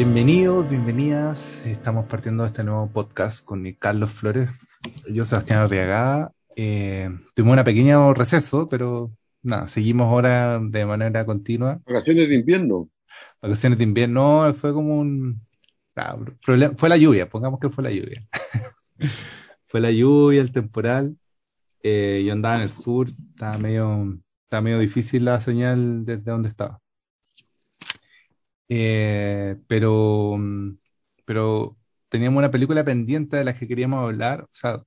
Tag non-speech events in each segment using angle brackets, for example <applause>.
bienvenidos, bienvenidas. Estamos partiendo de este nuevo podcast con Carlos Flores. Yo, Sebastián Arriagada. Eh, tuvimos una pequeña receso, pero nada, seguimos ahora de manera continua. Vacaciones de invierno. Vacaciones de invierno, fue como un... fue la lluvia, pongamos que fue la lluvia. <laughs> fue la lluvia, el temporal. Eh, yo andaba en el sur, estaba medio, estaba medio difícil la señal desde donde estaba. Eh, pero, pero teníamos una película pendiente de la que queríamos hablar, o sea, en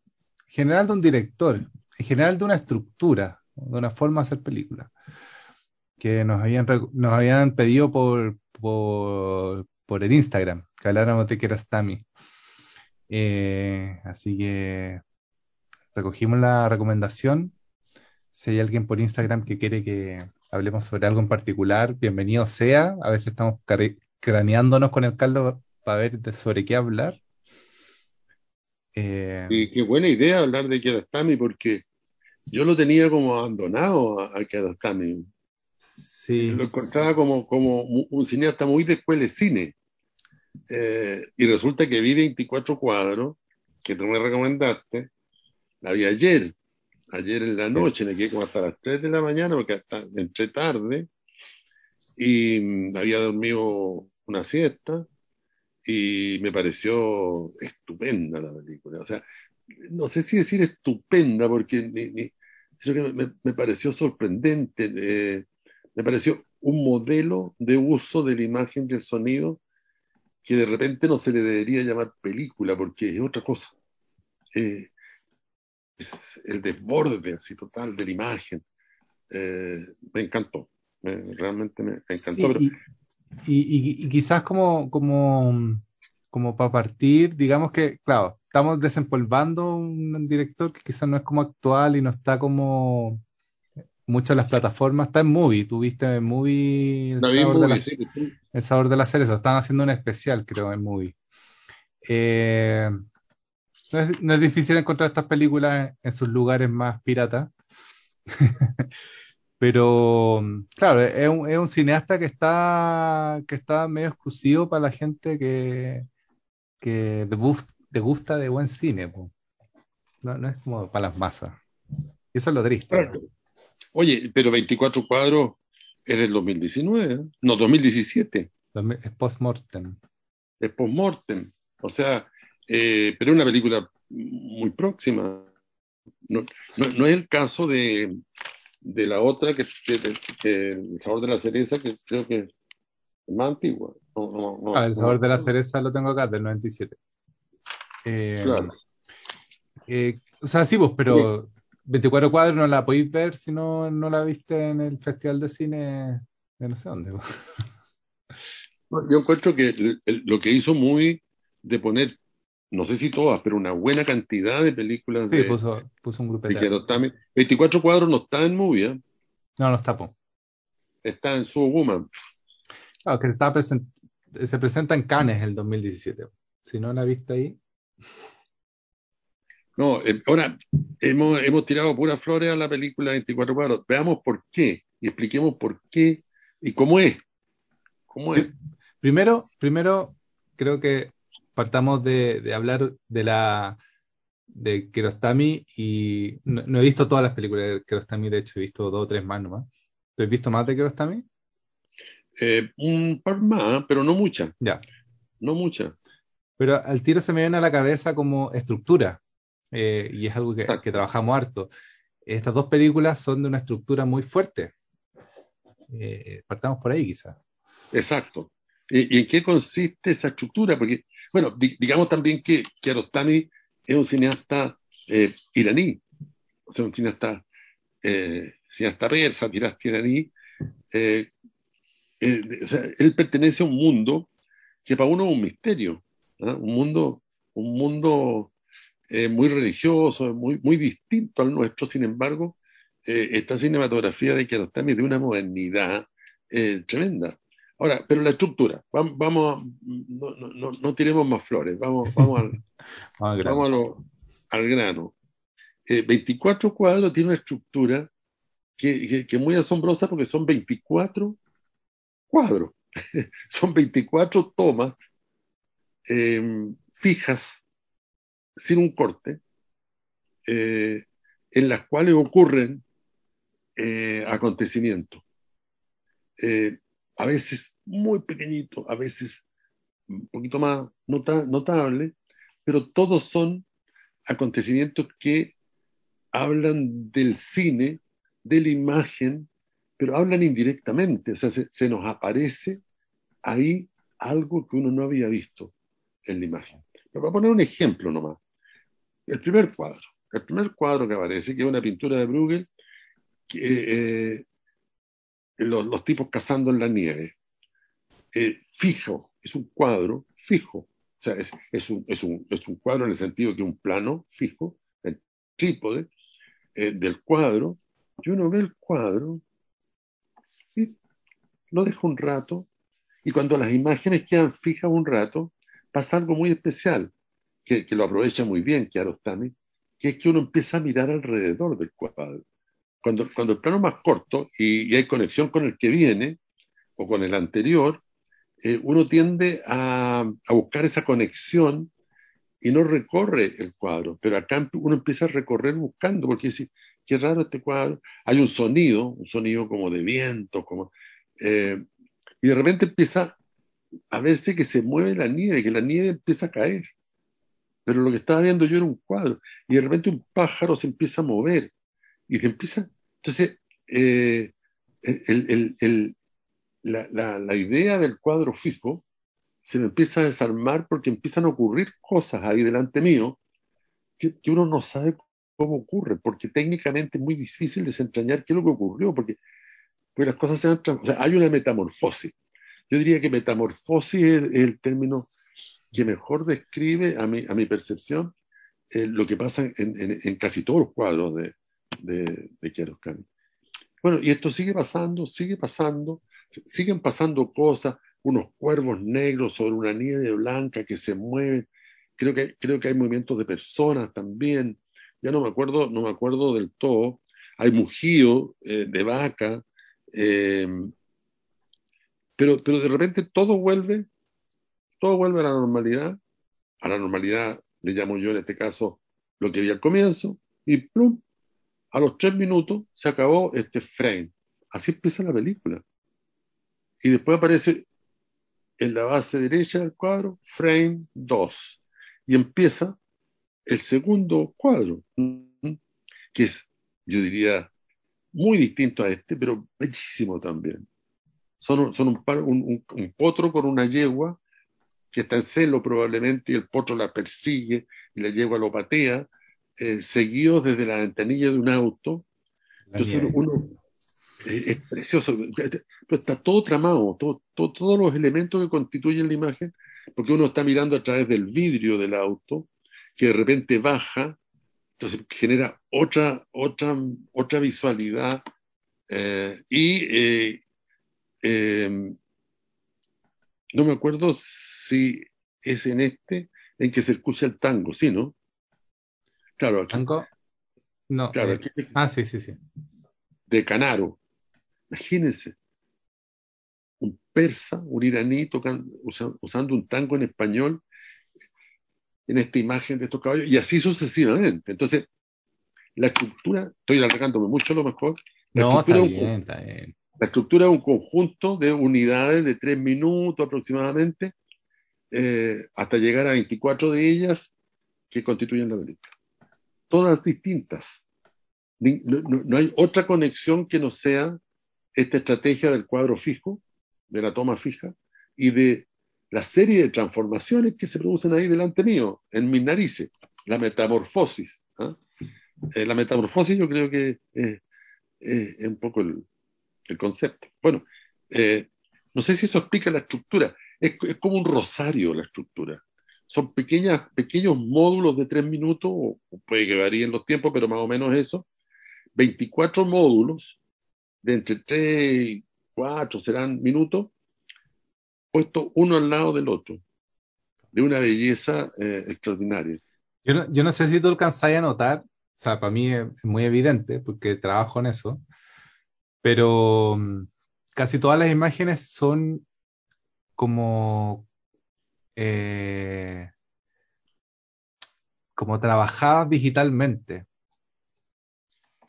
general de un director, en general de una estructura, de una forma de hacer película, que nos habían, nos habían pedido por, por, por el Instagram, que habláramos de Kerastami. Eh, así que recogimos la recomendación. Si hay alguien por Instagram que quiere que, hablemos sobre algo en particular, bienvenido sea. A veces estamos craneándonos con el Carlos para ver sobre qué hablar. Eh, qué buena idea hablar de Kiarostami, porque yo lo tenía como abandonado a, a Kiarostami. Sí. Lo encontraba como, como un cineasta muy de escuela de cine. Eh, y resulta que vi 24 cuadros que tú me recomendaste, la vi ayer ayer en la noche, me quedé como hasta las 3 de la mañana porque hasta entré tarde y mm, había dormido una siesta y me pareció estupenda la película. O sea, no sé si decir estupenda porque me, pareció sorprendente, eh, me pareció un modelo de uso de la imagen y el sonido que de repente no se le debería llamar película porque es otra cosa. Eh, el desborde así total de la imagen. Eh, me encantó, realmente me, encantó. y, quizás como, como, como para partir, digamos que, claro, estamos desempolvando un director que quizás no es como actual y no está como muchas las plataformas, está en Movie, tuviste en Movie el, sabor, de la, el sabor de la cereza, están haciendo un especial creo en Movie. Eh, no es, difícil encontrar estas películas en, sus lugares más piratas. <laughs> Pero, claro, es un, cineasta que está, que está medio exclusivo para la gente que, que gusta de buen cine. No, es como para las masas. Y eso es lo triste. Oye, pero 24 cuadros es del 2019, ¿eh? no, 2017. Es post-mortem. Es post-mortem. O sea, eh, pero es una película muy próxima. No, no, es el caso de, de la otra, que, El sabor de la cereza, que creo que es más antigua. ah, el sabor de la cereza lo tengo acá, del 97. Eh, claro. Eh, o sea, sí, vos, pero 24 cuadros no la podéis ver si no, no la viste en el Festival de Cine de no sé dónde. Yo encuentro que lo que hizo muy de poner no sé si todas, pero una buena cantidad de películas sí, puso, puso un grupo de 24 cuadros no está en movie, ¿eh? No, no está, po. Está en Su Woman. Claro, que está se presenta en Cannes el 2017. Si no la viste ahí. No, eh, ahora hemos, hemos tirado puras flores a la película 24 cuadros. Veamos por qué y expliquemos por qué y cómo es. ¿Cómo es? Primero, primero creo que partamos de, hablar de la de Kerostami y no, he visto todas las películas de Kerostami, de hecho he visto dos o tres más nomás. ¿Tú has visto más de Kerostami? Eh, un par más, pero no muchas. Ya. No muchas. Pero al tiro se me viene a la cabeza como estructura, eh, y es algo que, que, trabajamos harto. Estas dos películas son de una estructura muy fuerte. Eh, partamos por ahí quizás. Exacto. ¿Y, en qué consiste esa estructura? Porque, bueno, digamos también que Kiarostami es un cineasta eh, iraní, o sea, un cineasta, eh, cineasta persa, iraní. Eh, eh, o sea, él pertenece a un mundo que para uno es un misterio, un mundo, un mundo muy religioso, muy, muy distinto al nuestro, sin embargo, esta cinematografía de Kiarostami de una modernidad tremenda. Ahora, pero la estructura, vamos, vamos no, no, no, tiremos más flores, vamos, vamos al, <laughs> vamos al grano. 24 eh, cuadros tiene una estructura que, que, es muy asombrosa porque son 24 cuadros. <laughs> son 24 tomas em, fijas, sin un corte, eh, en las cuales ocurren eh, acontecimientos. Eh, a veces muy pequeñitos, a veces un poquito más nota notable, pero todos son acontecimientos que hablan del cine, de la imagen, pero hablan indirectamente, o sea, se, nos aparece ahí algo que uno no había visto en la imagen. Pero voy a poner un ejemplo nomás. El primer cuadro, el primer cuadro que aparece, que es una pintura de Bruegel, eh, los, tipos cazando en la nieve. Eh, fijo, es un cuadro fijo. O sea, es, un, es, un, es, un, cuadro en el sentido que un plano fijo, el trípode eh, del cuadro, y uno ve el cuadro y lo deja un rato, y cuando las imágenes quedan fijas un rato, pasa algo muy especial, que, que lo aprovecha muy bien Kiarostami, que es que uno empieza a mirar alrededor del cuadro. Cuando, cuando el plano es más corto y, hay conexión con el que viene o con el anterior, eh, uno tiende a, buscar esa conexión y no recorre el cuadro, pero acá uno empieza a recorrer buscando, porque dice, qué raro este cuadro, hay un sonido, un sonido como de viento, como, eh, y de repente empieza a verse que se mueve la nieve, que la nieve empieza a caer, pero lo que estaba viendo yo era un cuadro, y de repente un pájaro se empieza a mover, y se empieza, entonces, eh, el, la, la, la idea del cuadro fijo, se me empieza a desarmar porque empiezan a ocurrir cosas ahí delante mío que, uno no sabe cómo ocurre, porque técnicamente es muy difícil desentrañar qué es lo que ocurrió, porque, las cosas se han o sea, hay una metamorfosis. Yo diría que metamorfosis es, el término que mejor describe a mi, a mi percepción eh, lo que pasa en, en, casi todos los cuadros de, de, de Bueno, y esto sigue pasando, sigue pasando, siguen pasando cosas, unos cuervos negros sobre una nieve blanca que se mueven. Creo que, creo que hay movimientos de personas también. Ya no me acuerdo, no me acuerdo del todo. Hay mugido eh, de vaca. Eh, pero, pero de repente todo vuelve, todo vuelve a la normalidad. A la normalidad le llamo yo en este caso lo que vi al comienzo. Y plum, a los tres minutos se acabó este frame. Así empieza la película. Y después aparece en la base derecha del cuadro, frame 2. Y empieza el segundo cuadro, que es, yo diría, muy distinto a este, pero bellísimo también. Son, son un, un, potro con una yegua que está en celo probablemente y el potro la persigue y la yegua lo patea, eh, seguido desde la ventanilla de un auto. Entonces uno, es, precioso, está todo tramado, todos los elementos que constituyen la imagen, porque uno está mirando a través del vidrio del auto, que de repente baja, entonces genera otra, otra, otra visualidad eh, y eh, em, no me acuerdo si es en este en que se escucha el tango, ¿sí, no? Claro, ¿Tango? No. Claro, eh, ah, sí, sí, sí. De Canaro. Imagínense, un persa, un iraní tocando, usando un tango en español en esta imagen de estos caballos, y así sucesivamente. Entonces, la estructura, estoy alargándome mucho a lo mejor, la, no, estructura está bien, está bien. la estructura es un conjunto de unidades de tres minutos aproximadamente, eh, hasta llegar a 24 de ellas que constituyen la película. Todas distintas. no hay otra conexión que no sea esta estrategia del cuadro fijo, de la toma fija, y de la serie de transformaciones que se producen ahí delante mío, en mis narices, la metamorfosis. ¿ah? Eh, la metamorfosis yo creo que es un poco el, concepto. Bueno, eh, no sé si eso explica la estructura, es, como un rosario la estructura. Son pequeñas, pequeños módulos de tres minutos, puede que varíen los tiempos, pero más o menos eso. 24 módulos de entre 3 y 4 serán minutos, puestos uno al lado del otro, de una belleza eh, extraordinaria. Yo no, yo no, sé si tú alcanzáis a notar, o sea, para mí es muy evidente porque trabajo en eso, pero mm, casi todas las imágenes son como, eh, como trabajadas digitalmente.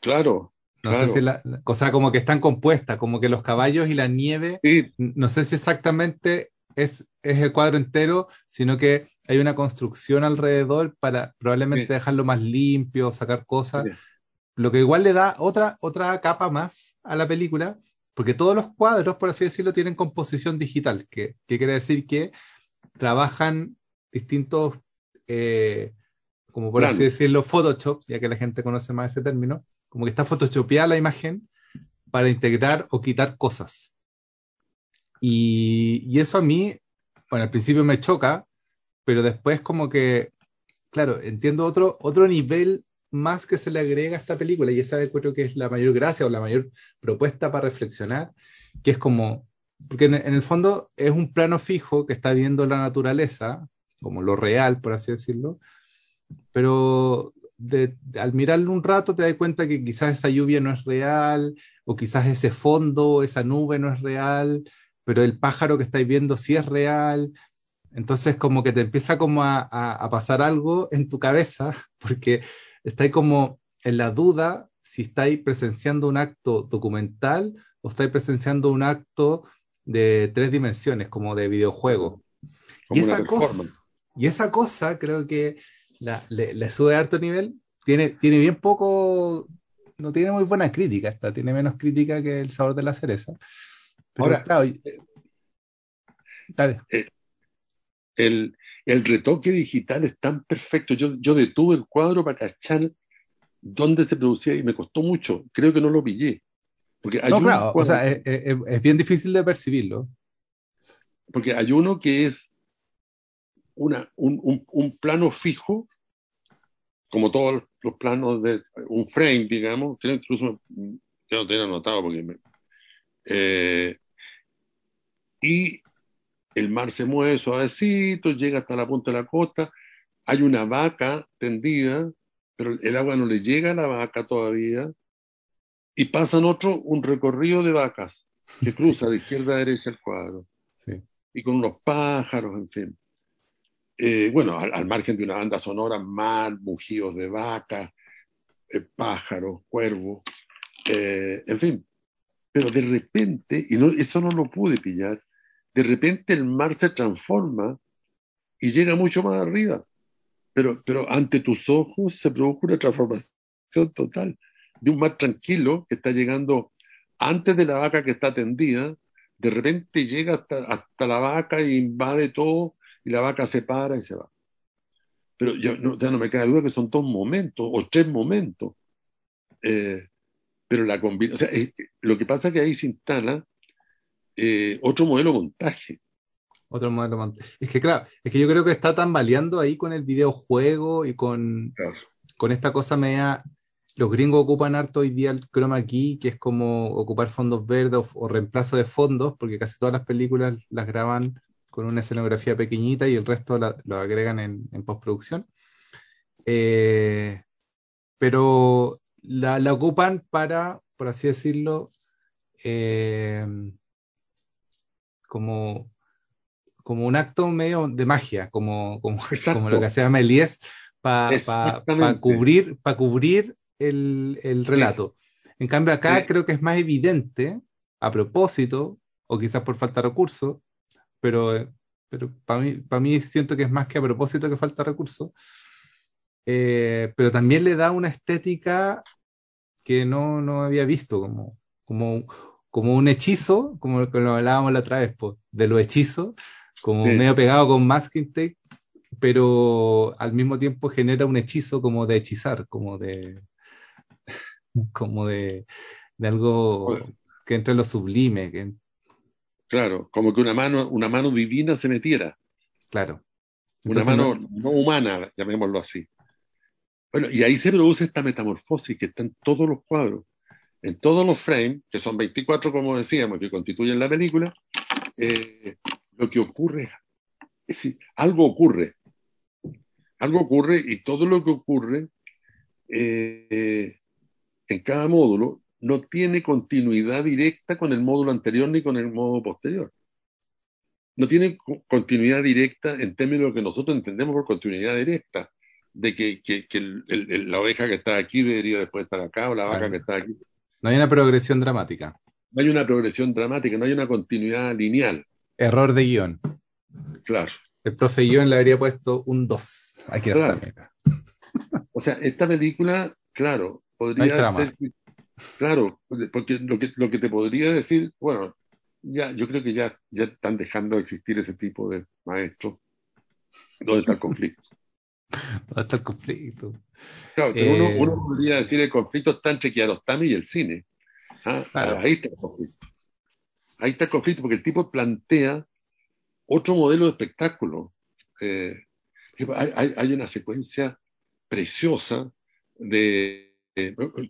Claro. No sé si la, cosa como que están compuestas, como que los caballos y la nieve, no sé si exactamente es, es, el cuadro entero, sino que hay una construcción alrededor para probablemente dejarlo más limpio, sacar cosas, lo que igual le da otra, otra capa más a la película, porque todos los cuadros, por así decirlo, tienen composición digital, que, quiere decir que trabajan distintos, eh, como por así decirlo, Photoshop, ya que la gente conoce más ese término, como que está photoshopeada la imagen para integrar o quitar cosas. Y, eso a mí, bueno, al principio me choca, pero después como que, claro, entiendo otro, otro nivel más que se le agrega a esta película, y esa creo que es la mayor gracia o la mayor propuesta para reflexionar, que es como, porque en, el fondo es un plano fijo que está viendo la naturaleza, como lo real, por así decirlo, pero al mirarlo un rato te das cuenta que quizás esa lluvia no es real, o quizás ese fondo, esa nube no es real, pero el pájaro que estáis viendo sí es real. Entonces como que te empieza como a, a pasar algo en tu cabeza, <laughs> porque estáis como en la duda si estáis presenciando un acto documental o estáis presenciando un acto de tres dimensiones, como de videojuego. y, esa cosa, y esa cosa creo que le, sube a harto nivel. Tiene, tiene bien poco, no tiene muy buena crítica, esta, tiene menos crítica que el sabor de la cereza. Ahora, claro, eh, eh, el, el retoque digital es tan perfecto. Yo, yo detuve el cuadro para cachar dónde se producía y me costó mucho. Creo que no lo pillé. Porque no, claro, o sea, es, bien difícil de percibirlo. Porque hay uno que es una, un, un, plano fijo, como todos los planos de un frame, digamos, que incluso yo no tenía anotado porque me, eh, y el mar se mueve suavecito, llega hasta la punta de la costa, hay una vaca tendida, pero el agua no le llega a la vaca todavía, y pasan otro, un recorrido de vacas que <laughs> cruza de izquierda a derecha el cuadro, y con unos pájaros, en fin. Eh, bueno, al, margen de una banda sonora, mar, bujíos de vacas, eh, pájaros, cuervos, eh, en fin. Pero de repente, y no, eso no lo pude pillar, de repente el mar se transforma y llega mucho más arriba. Pero, pero ante tus ojos se produce una transformación total de un mar tranquilo que está llegando antes de la vaca que está tendida, de repente llega hasta, la vaca e invade todo y la vaca se para y se va. Pero ya no, ya no me cae duda que son dos momentos o tres momentos. Eh, pero la combinación, o sea, lo que pasa es que ahí se instala eh, otro modelo de montaje. Otro modelo de montaje. Es que claro, es que yo creo que está tambaleando ahí con el videojuego y con, con esta cosa media. Los gringos ocupan harto hoy día el chroma key, que es como ocupar fondos verdes o, reemplazo de fondos, porque casi todas las películas las graban con una escenografía pequeñita y el resto lo agregan en, postproducción. Eh, pero la, la, ocupan para, por así decirlo, eh, como, como un acto medio de magia, como, como, <laughs> como lo que hacía Méliès para cubrir, para cubrir el, el relato. En cambio, acá creo que es más evidente, a propósito, o quizás por falta de recursos, pero, pero para mí, para mí siento que es más que a propósito que falta de recursos. Eh, pero también le da una estética que no, no había visto, como, como como un hechizo, como lo hablábamos la otra vez, de los hechizos, como medio pegado con masking tape, pero al mismo tiempo genera un hechizo como de hechizar, como de <laughs> como de, algo que entre lo sublime. Que... Claro, como que una mano, una mano divina se metiera. Claro. una mano no... humana, llamémoslo así. Bueno, y ahí se produce esta metamorfosis que está en todos los cuadros en todos los frames, que son 24 como decíamos, que constituyen la película, eh, lo que ocurre es decir, algo ocurre. Algo ocurre y todo lo que ocurre eh, en cada módulo no tiene continuidad directa con el módulo anterior ni con el módulo posterior. no tiene continuidad directa en términos de lo que nosotros entendemos por continuidad directa, de que, la oveja que está aquí debería después estar acá o la vaca que está aquí. No hay una progresión dramática. No hay una progresión dramática, no hay una continuidad lineal. Error de guion. Claro. El profe guion le habría puesto un 2. Aquí claro. O sea, esta película, claro, podría ser. Claro, porque lo que, lo que te podría decir, bueno, ya, yo creo que ya, ya están dejando de existir ese tipo de maestros. ¿Dónde está el conflicto? ¿Dónde está el conflicto? Claro, pero uno, uno, eh, podría decir el conflicto está entre Kiarostami y el cine. ¿ah? Ahí está el conflicto. Ahí está el conflicto porque el tipo plantea otro modelo de espectáculo. Eh, hay, hay, una secuencia preciosa de...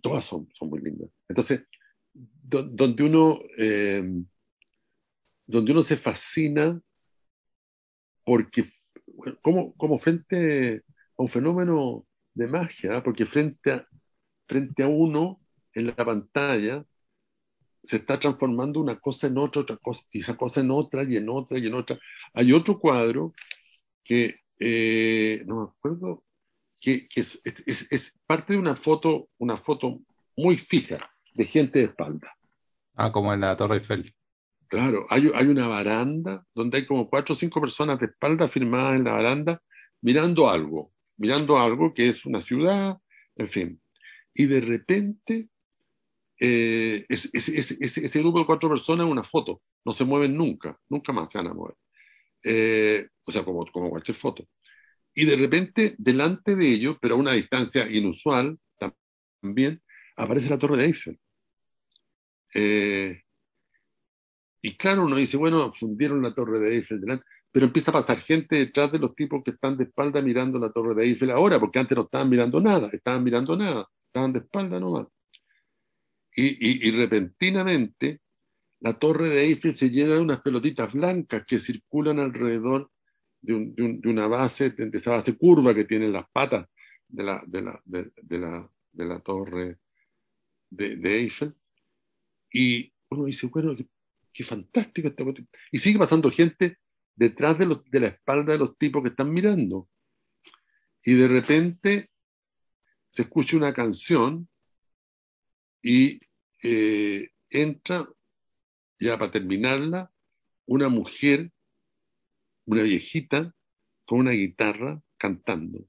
todas son, son muy lindas. Entonces, donde uno... Eh, donde uno se fascina porque, como, como frente a un fenómeno de magia, porque frente a, frente a uno en la pantalla se está transformando una cosa en otra, otra cosa, y esa cosa en otra, y en otra, y en otra. Hay otro cuadro que, eh, no me acuerdo, que, es, es, es, parte de una foto, una foto muy fija de gente de espalda. Ah, como en la Torre Eiffel. Claro, hay, hay, una baranda donde hay como cuatro o cinco personas de espalda firmadas en la baranda mirando algo, mirando algo que es una ciudad, en fin. Y de repente, eh, ese grupo de cuatro personas es una foto, no se mueven nunca, nunca más se van a mover. Eh, o sea, como, como cualquier foto. Y de repente, delante de ellos, pero a una distancia inusual también, aparece la Torre de Eiffel. Eh, y claro, uno dice, bueno, fundieron la Torre de Eiffel delante, pero empieza a pasar gente detrás de los tipos que están de espalda mirando la Torre de Eiffel ahora, porque antes no estaban mirando nada, estaban mirando nada, estaban de espalda nomás. Y, y, repentinamente la Torre de Eiffel se llena de unas pelotitas blancas que circulan alrededor de, de, una base, de esa base curva que tienen las patas de la, de la, de, la, de la Torre de, Eiffel. Y uno dice, bueno, qué fantástico esta Y sigue pasando gente detrás de, de la espalda de los tipos que están mirando. Y de repente se escucha una canción y eh, entra, ya para terminarla, una mujer, una viejita, con una guitarra cantando.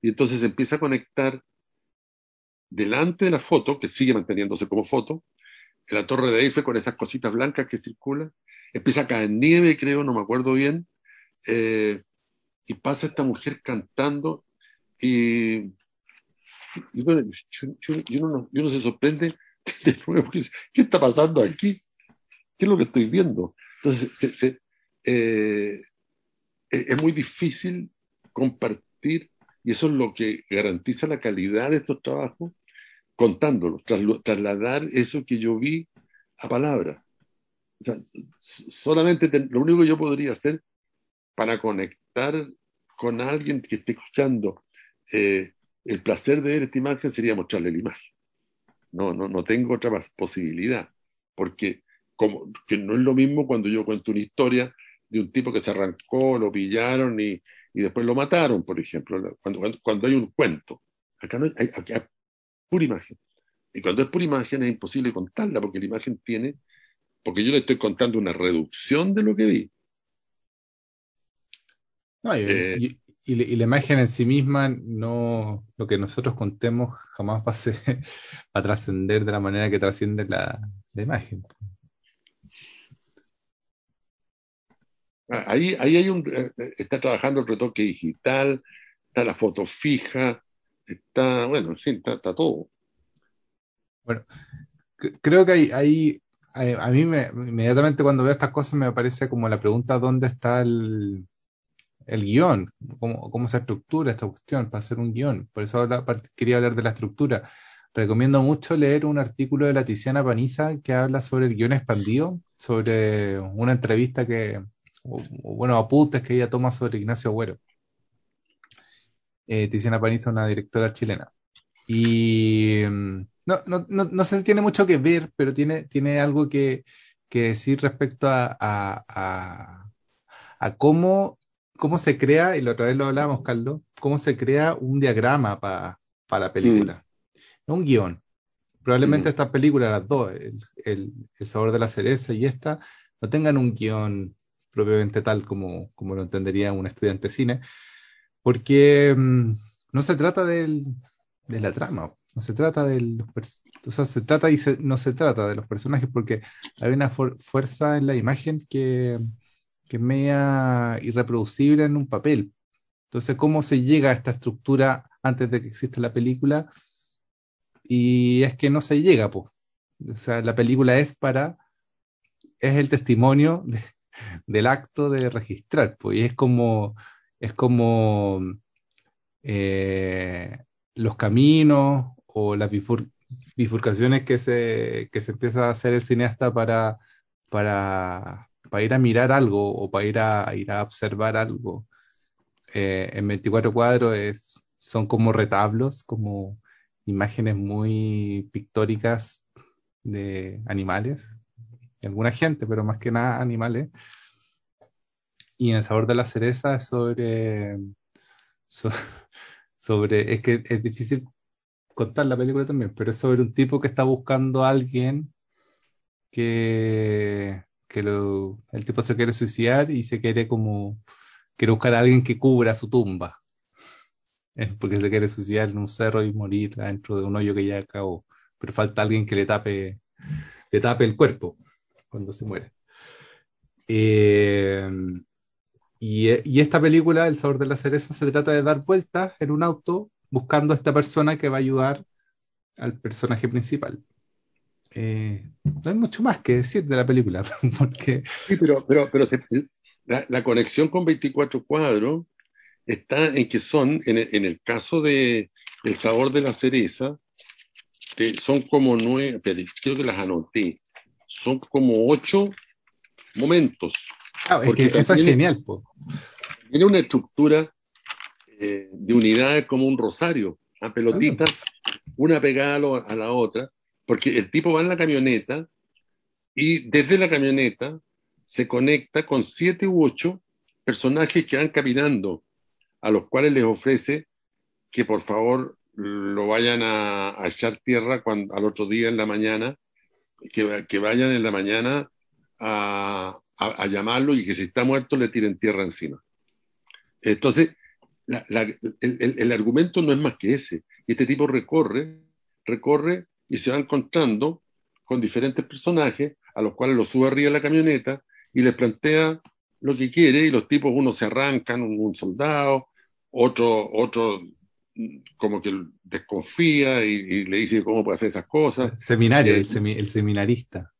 Y entonces se empieza a conectar delante de la foto, que sigue manteniéndose como foto, en la Torre de Eiffel con esas cositas blancas que circulan. Empieza a caer nieve, creo, no me acuerdo bien. Eh, y pasa esta mujer cantando y, y bueno, uno, no se sorprende <laughs> de nuevo, ¿qué está pasando aquí? ¿Qué es lo que estoy viendo? Entonces, eh, es muy difícil compartir y eso es lo que garantiza la calidad de estos trabajos, contándolo, trasladar eso que yo vi a palabras. solamente lo único que yo podría hacer para conectar con alguien que esté escuchando eh, el placer de ver esta imagen sería mostrarle la imagen. No, no, no tengo otra posibilidad, porque como, que no es lo mismo cuando yo cuento una historia de un tipo que se arrancó, lo pillaron y, y después lo mataron, por ejemplo, cuando, cuando, hay un cuento. Acá no hay, hay pura imagen. Y cuando es pura imagen es imposible contarla porque la imagen tiene, porque yo le estoy contando una reducción de lo que vi. Eh, y, la imagen en sí misma, no lo que nosotros contemos jamás va a, ser, <laughs> a trascender de la manera que trasciende la, imagen. Ahí, ahí hay un, eh, está trabajando el retoque digital, está la foto fija, está, bueno, sí, está, todo. Bueno, creo que hay, a mí me, inmediatamente cuando veo estas cosas me parece como la pregunta dónde está el, el guion, cómo, cómo, se estructura esta cuestión para hacer un guion. Por eso quería hablar de la estructura. Recomiendo mucho leer un artículo de la Tiziana Paniza que habla sobre el guion expandido, sobre una entrevista que, o, bueno, apuntes que ella toma sobre Ignacio Agüero eh, Tiziana Paniza, una directora chilena. Y mm, no, no, no, no, sé si tiene mucho que ver, pero tiene, tiene algo que, que decir respecto a, a, a cómo, cómo se crea, y la otra vez lo hablábamos, Carlos, cómo se crea un diagrama para la película. No un guion. Probablemente estas películas, las dos, el, sabor de la cereza y esta, no tengan un guion propiamente tal como, como lo entendería un estudiante de cine, porque mm, no se trata del, de la trama, no se trata de los o se trata y no se trata de los personajes porque hay una fuerza en la imagen que, que es media irreproducible en un papel. Entonces, ¿cómo se llega a esta estructura antes de que exista la película? Y es que no se llega, pues. O sea, la película es para, es el testimonio del acto de registrar, pues, y es como, es como eh, los caminos o las bifurcaciones que se, que se empieza a hacer el cineasta para, para, para ir a mirar algo o para ir a, ir a observar algo. Eh, en 24 cuadros es, son como retablos, como imágenes muy pictóricas de animales, alguna gente, pero más que nada animales. Y en el sabor de la cereza es sobre, <laughs> sobre, es que es difícil contar la película también, pero es sobre un tipo que está buscando a alguien que, que lo, el tipo se quiere suicidar y se quiere como, quiere buscar a alguien que cubra su tumba. porque se quiere suicidar en un cerro y morir dentro de un hoyo que ya acabó. Pero falta alguien que le tape, le tape el cuerpo cuando se muere. Eh, y, esta película, El sabor de la cereza, se trata de dar vueltas en un auto buscando a esta persona que va a ayudar al personaje principal. Eh, no hay mucho más que decir de la película, <laughs> porque... Sí, pero, la, conexión con 24 cuadros está en que son, en el, caso de El sabor de la cereza, son como nueve, creo que las anoté, son como ocho momentos eso es genial. Tiene una estructura eh, de unidades como un rosario, a pelotitas, una pegada a, la otra, porque el tipo va en la camioneta y desde la camioneta se conecta con siete u ocho personajes que van caminando, a los cuales les ofrece que por favor lo vayan a, echar tierra cuando, al otro día en la mañana, que, que vayan en la mañana a, a, llamarlo y que si está muerto le tiren tierra encima. Entonces, el, argumento no es más que ese. Este tipo recorre, recorre y se va encontrando con diferentes personajes a los cuales lo sube arriba de la camioneta y les plantea lo que quiere y los tipos, uno se arrancan, un, soldado, otro, otro como que desconfía y, le dice cómo puede hacer esas cosas. Seminario, el, el seminarista.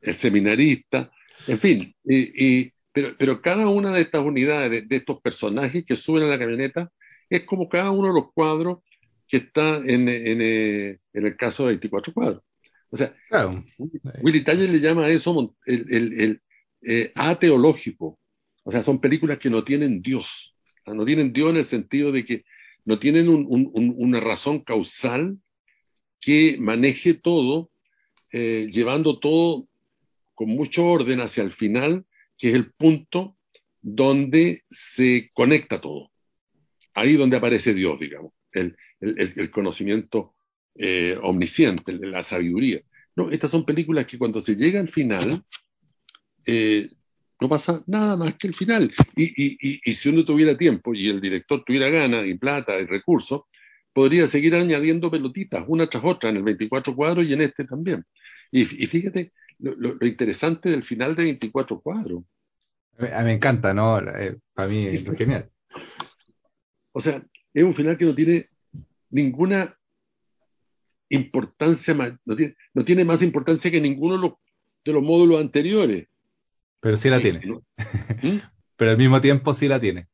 El seminarista. En fin, y, pero, pero, cada una de estas unidades, de, estos personajes que suben a la camioneta, es como cada uno de los cuadros que está en, en, eh, en el caso de 24 cuadros. O sea, Willy Taller le llama a eso el, el, el eh, ateológico. O sea, son películas que no tienen Dios. No tienen Dios en el sentido de que no tienen un, un, una razón causal que maneje todo, eh, llevando todo con mucho orden hacia el final, que es el punto donde se conecta todo. Ahí donde aparece Dios, digamos, el, conocimiento eh, omnisciente, la sabiduría. No, estas son películas que cuando se llega al final, eh, no pasa nada más que el final. Y, si uno tuviera tiempo y el director tuviera ganas y plata y recursos, podría seguir añadiendo pelotitas una tras otra en el 24 cuadros y en este también. Y, fíjate, lo, interesante del final de 24 cuadros. A mí, me encanta, ¿no? Eh, para mí es genial. O sea, es un final que no tiene ninguna importancia, no tiene, no tiene más importancia que ninguno de los, de los módulos anteriores. Pero sí la tiene. <laughs> ¿Mm? Pero al mismo tiempo sí la tiene.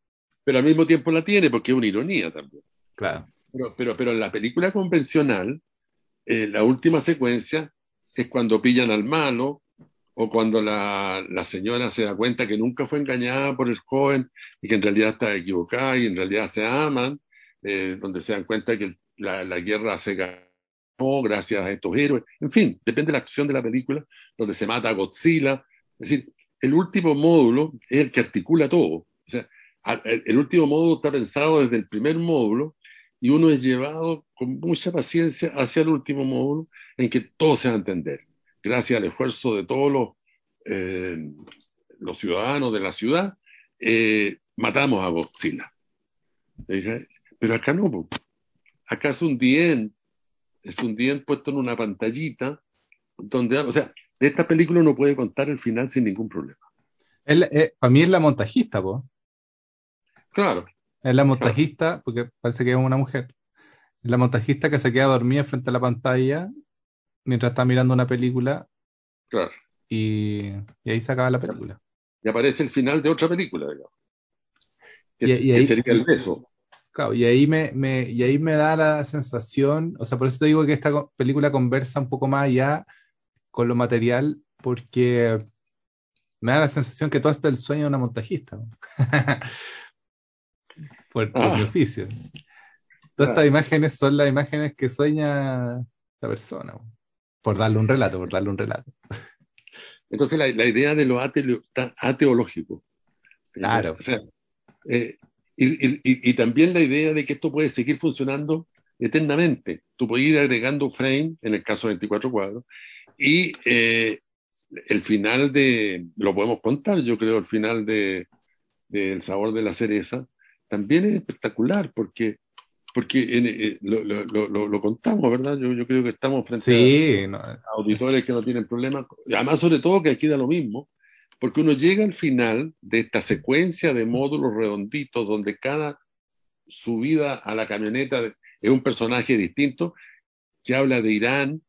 Pero al mismo tiempo la tiene porque es una ironía también. Claro. Pero, pero, pero en la película convencional, eh, la última secuencia es cuando pillan al malo o cuando la, señora se da cuenta que nunca fue engañada por el joven y que en realidad está equivocada y en realidad se aman, eh, donde se dan cuenta que la, guerra se ganó gracias a estos héroes. En fin, depende de la acción de la película, donde se mata a Godzilla. Es decir, el último módulo es el que articula todo. O sea, el último módulo está pensado desde el primer módulo y uno es llevado con mucha paciencia hacia el último módulo en que todo se va a entender, gracias al esfuerzo de todos los, eh, los ciudadanos de la ciudad, eh, matamos a Godzilla. Pero acá no, acá es un dien, es un dien puesto en una pantallita, donde, o sea, de esta película uno puede contar el final sin ningún problema. Eh, para mí es la montajista, po. Claro. Es la montajista, porque parece que es una mujer. Es la montajista que se queda dormida frente a la pantalla mientras está mirando una película. Claro. Y, ahí se acaba la película. Y aparece el final de otra película, digamos. y, ahí, sería el beso. Claro, y ahí me, me, y ahí me da la sensación, o sea, por eso te digo que esta película conversa un poco más allá con lo material, porque me da la sensación que todo esto es el sueño de una montajista. <laughs> por, mi ah. oficio. Todas estas imágenes son las imágenes que sueña la persona, por darle un relato, por darle un relato. Entonces la, idea de lo ateológico. Claro. Eh, y, también la idea de que esto puede seguir funcionando eternamente. Tú puedes ir agregando frame, en el caso de 24 cuadros, y eh, el final de, lo podemos contar, yo creo, el final de, El sabor de la cereza, también es espectacular porque, porque eh, lo, contamos, ¿verdad? Yo, yo, creo que estamos frente a, auditores que no tienen problemas. Además, sobre todo que aquí da lo mismo, porque uno llega al final de esta secuencia de módulos redonditos donde cada subida a la camioneta es un personaje distinto que habla de Irán,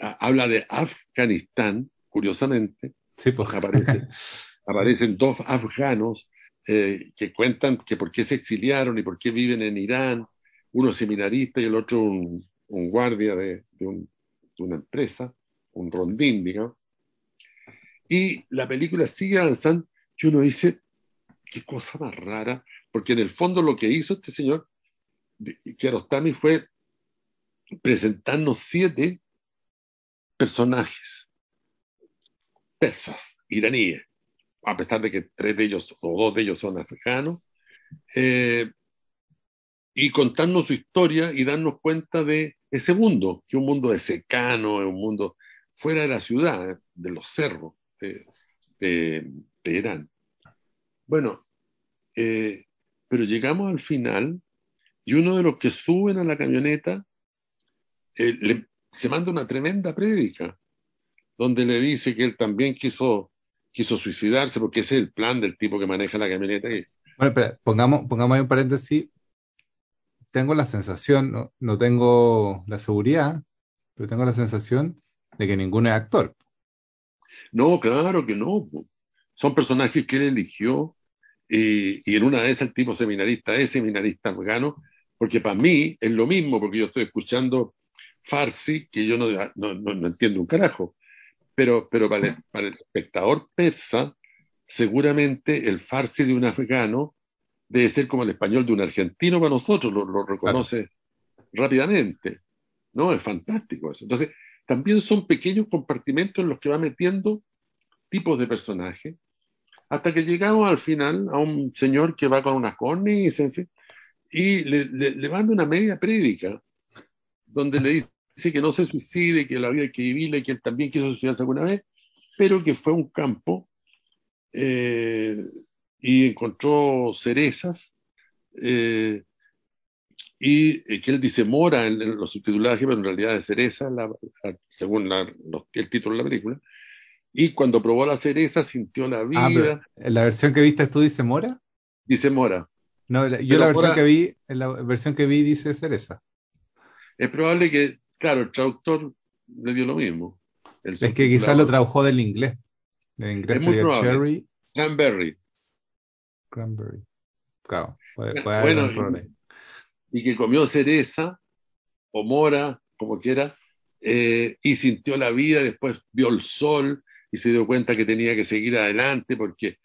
habla de Afganistán, curiosamente. Sí, pues. aparecen, <laughs> aparecen dos afganos eh, que cuentan que por qué se exiliaron y por qué viven en Irán, uno seminarista y el otro un, guardia de, una empresa, un rondín, digamos. Y la película sigue avanzando y uno dice, qué cosa más rara, porque en el fondo lo que hizo este señor Kiarostami fue presentarnos siete personajes persas, iraníes, a pesar de que tres de ellos o dos de ellos son africanos, eh, y contarnos su historia y darnos cuenta de ese mundo, que es un mundo de secano, es un mundo fuera de la ciudad, de los cerros de, Irán. Bueno, eh, pero llegamos al final y uno de los que suben a la camioneta eh, se manda una tremenda prédica, donde le dice que él también quiso quiso suicidarse porque ese es el plan del tipo que maneja la camioneta. Bueno, pero pongamos, pongamos ahí un paréntesis. Tengo la sensación, no, tengo la seguridad, pero tengo la sensación de que ninguno es actor. No, claro que no. Son personajes que él eligió y, en una de esas el tipo seminarista es seminarista afgano, porque para mí es lo mismo, porque yo estoy escuchando Farsi, que yo no, no, no entiendo un carajo pero, pero para, el, espectador persa, seguramente el farsi de un afgano debe ser como el español de un argentino para nosotros, lo, reconoce rápidamente. ¿No? Es fantástico eso. Entonces, también son pequeños compartimentos en los que va metiendo tipos de personajes, hasta que llegamos al final a un señor que va con unas cornis, en fin, y le, le, le manda una media prédica, donde le dice, dice que no se suicide, que la vida hay que vivirla y que él también quiso suicidarse alguna vez, pero que fue a un campo eh, y encontró cerezas eh, y eh, que él dice mora en, los subtitulajes, pero en realidad es cereza, según el título de la película. Y cuando probó la cereza sintió la ah, vida. ¿En la versión que viste tú dice mora? Dice mora. No, yo la versión que vi, en la versión que vi dice cereza. Es probable que Claro, el traductor le dio lo mismo. es que quizás lo tradujo del inglés. Del inglés es muy Cherry. Cranberry. Cranberry. Claro, puede, haber bueno, y, que comió cereza o mora, como quiera, eh, y sintió la vida, después vio el sol y se dio cuenta que tenía que seguir adelante porque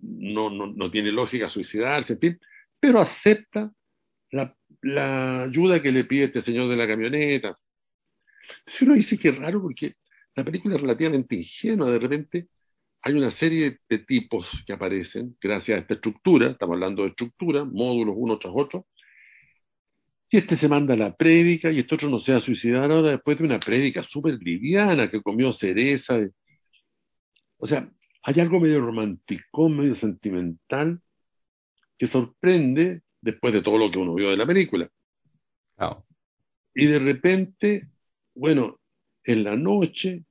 no, no, no tiene lógica suicidarse, en fin, pero acepta la, la, ayuda que le pide este señor de la camioneta, si uno dice que es raro porque la película es relativamente ingenua, de repente hay una serie de tipos que aparecen gracias a esta estructura, estamos hablando de estructura, módulos uno tras otro, y este se manda a la prédica y este otro no se va a suicidar ahora después de una prédica súper liviana que comió cereza. O sea, hay algo medio romántico, medio sentimental, que sorprende después de todo lo que uno vio de la película. Y de repente, bueno, en la noche,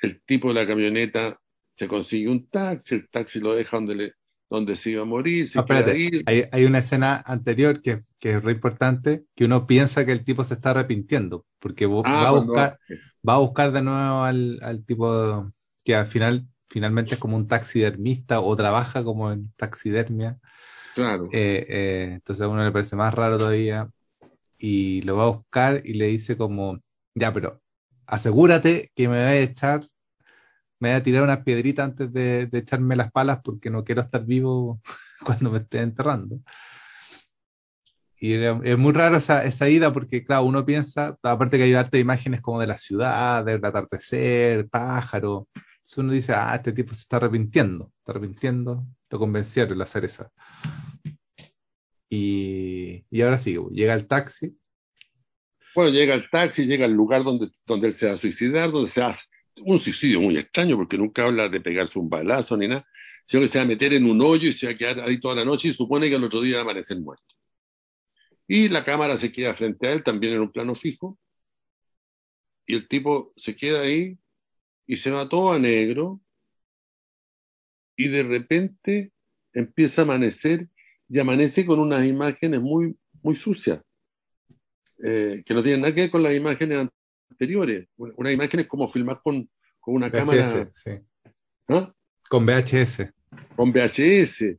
el tipo de la camioneta se consigue un taxi, el taxi lo deja donde, le, donde se iba a morir. Se hay, una escena anterior que, es re importante, que uno piensa que el tipo se está arrepintiendo, porque ah, va, a buscar, va a buscar de nuevo al, al tipo que al final finalmente es como un taxidermista o trabaja como en taxidermia. Claro. Eh, eh, entonces a uno le parece más raro todavía y lo va a buscar y le dice como, ya, pero asegúrate que me va a echar, me voy a tirar unas piedritas antes de, echarme las palas porque no quiero estar vivo <laughs> cuando me esté enterrando. Y es muy raro esa, esa, ida porque, claro, uno piensa, aparte que hay de imágenes como de la ciudad, del atardecer, pájaro, uno dice, ah, este tipo se está arrepintiendo, está arrepintiendo, lo convencieron la cereza. Y, y ahora sí, llega el taxi. Bueno, llega el taxi, llega al lugar donde, donde él se va a suicidar, donde se hace un suicidio muy extraño, porque nunca habla de pegarse un balazo ni nada, sino que se va a meter en un hoyo y se va a quedar ahí toda la noche y supone que al otro día va a amanecer muerto. Y la cámara se queda frente a él, también en un plano fijo, y el tipo se queda ahí y se va todo a negro y de repente empieza a amanecer y amanece con unas imágenes muy, muy sucias, eh, que no tienen nada que ver con las imágenes anteriores. Unas imágenes como filmar con, con una cámara. ¿Ah? Con VHS. Con VHS,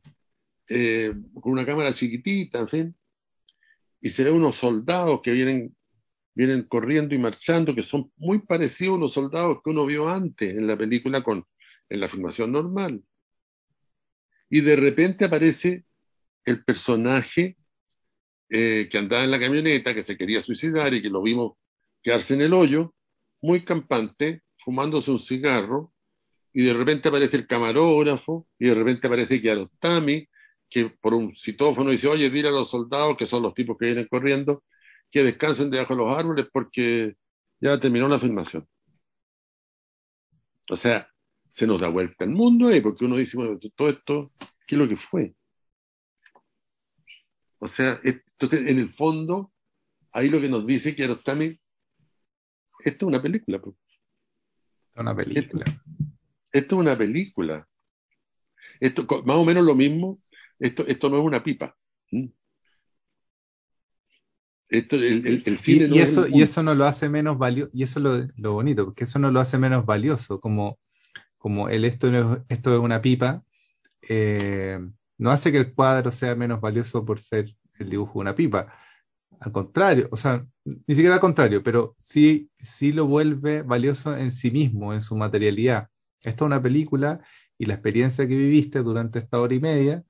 eh, con una cámara chiquitita, en fin. Y se ven unos soldados que vienen vienen corriendo y marchando, que son muy parecidos a los soldados que uno vio antes en la película con, en la filmación normal. Y de repente aparece el personaje eh, que andaba en la camioneta, que se quería suicidar y que lo vimos quedarse en el hoyo, muy campante, fumándose un cigarro, y de repente aparece el camarógrafo, y de repente aparece Kiarostami, que por un citófono dice, oye, dile a los soldados, que son los tipos que vienen corriendo, que descansen debajo de los árboles porque ya terminó la filmación. O sea, se nos da vuelta el mundo ahí, porque uno dice, bueno, todo esto, ¿qué es lo que fue? O sea, entonces, en el fondo, ahí lo que nos dice que también esto es una película. Pues. Una película. Esto, es una película. Esto, más o menos lo mismo, esto, esto no es una pipa y, eso, y eso no lo hace menos valioso, y eso es lo, bonito, porque eso no lo hace menos valioso, como, como el esto, esto es una pipa, eh, no hace que el cuadro sea menos valioso por ser el dibujo de una pipa. Al contrario, o sea, ni siquiera al contrario, pero sí, sí lo vuelve valioso en sí mismo, en su materialidad. Esta es una película y la experiencia que viviste durante esta hora y media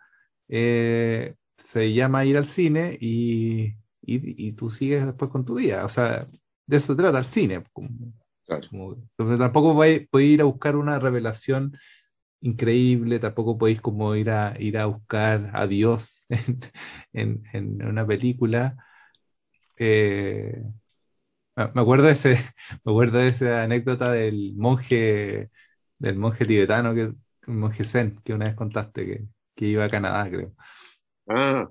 eh, se llama ir al cine y y, tú sigues después con tu vida. O sea, de eso trata el cine. tampoco podéis ir a buscar una revelación increíble, tampoco podéis como ir a ir a buscar a Dios <laughs> en, una película. Eh, me acuerdo de ese, <laughs> me acuerdo de esa anécdota del monje, del monje tibetano, que, un monje zen, que una vez contaste que, que iba a Canadá, creo. Ah,